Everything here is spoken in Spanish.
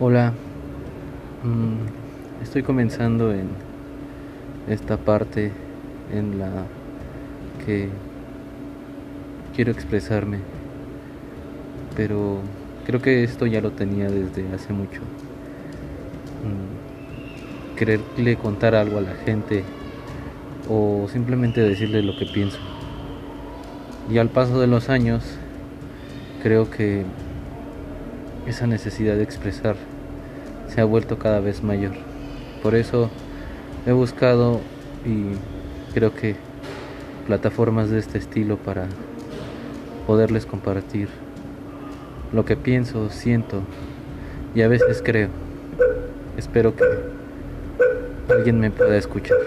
Hola, mm, estoy comenzando en esta parte en la que quiero expresarme, pero creo que esto ya lo tenía desde hace mucho. Mm, quererle contar algo a la gente o simplemente decirle lo que pienso. Y al paso de los años, creo que esa necesidad de expresar se ha vuelto cada vez mayor. Por eso he buscado y creo que plataformas de este estilo para poderles compartir lo que pienso, siento y a veces creo. Espero que alguien me pueda escuchar.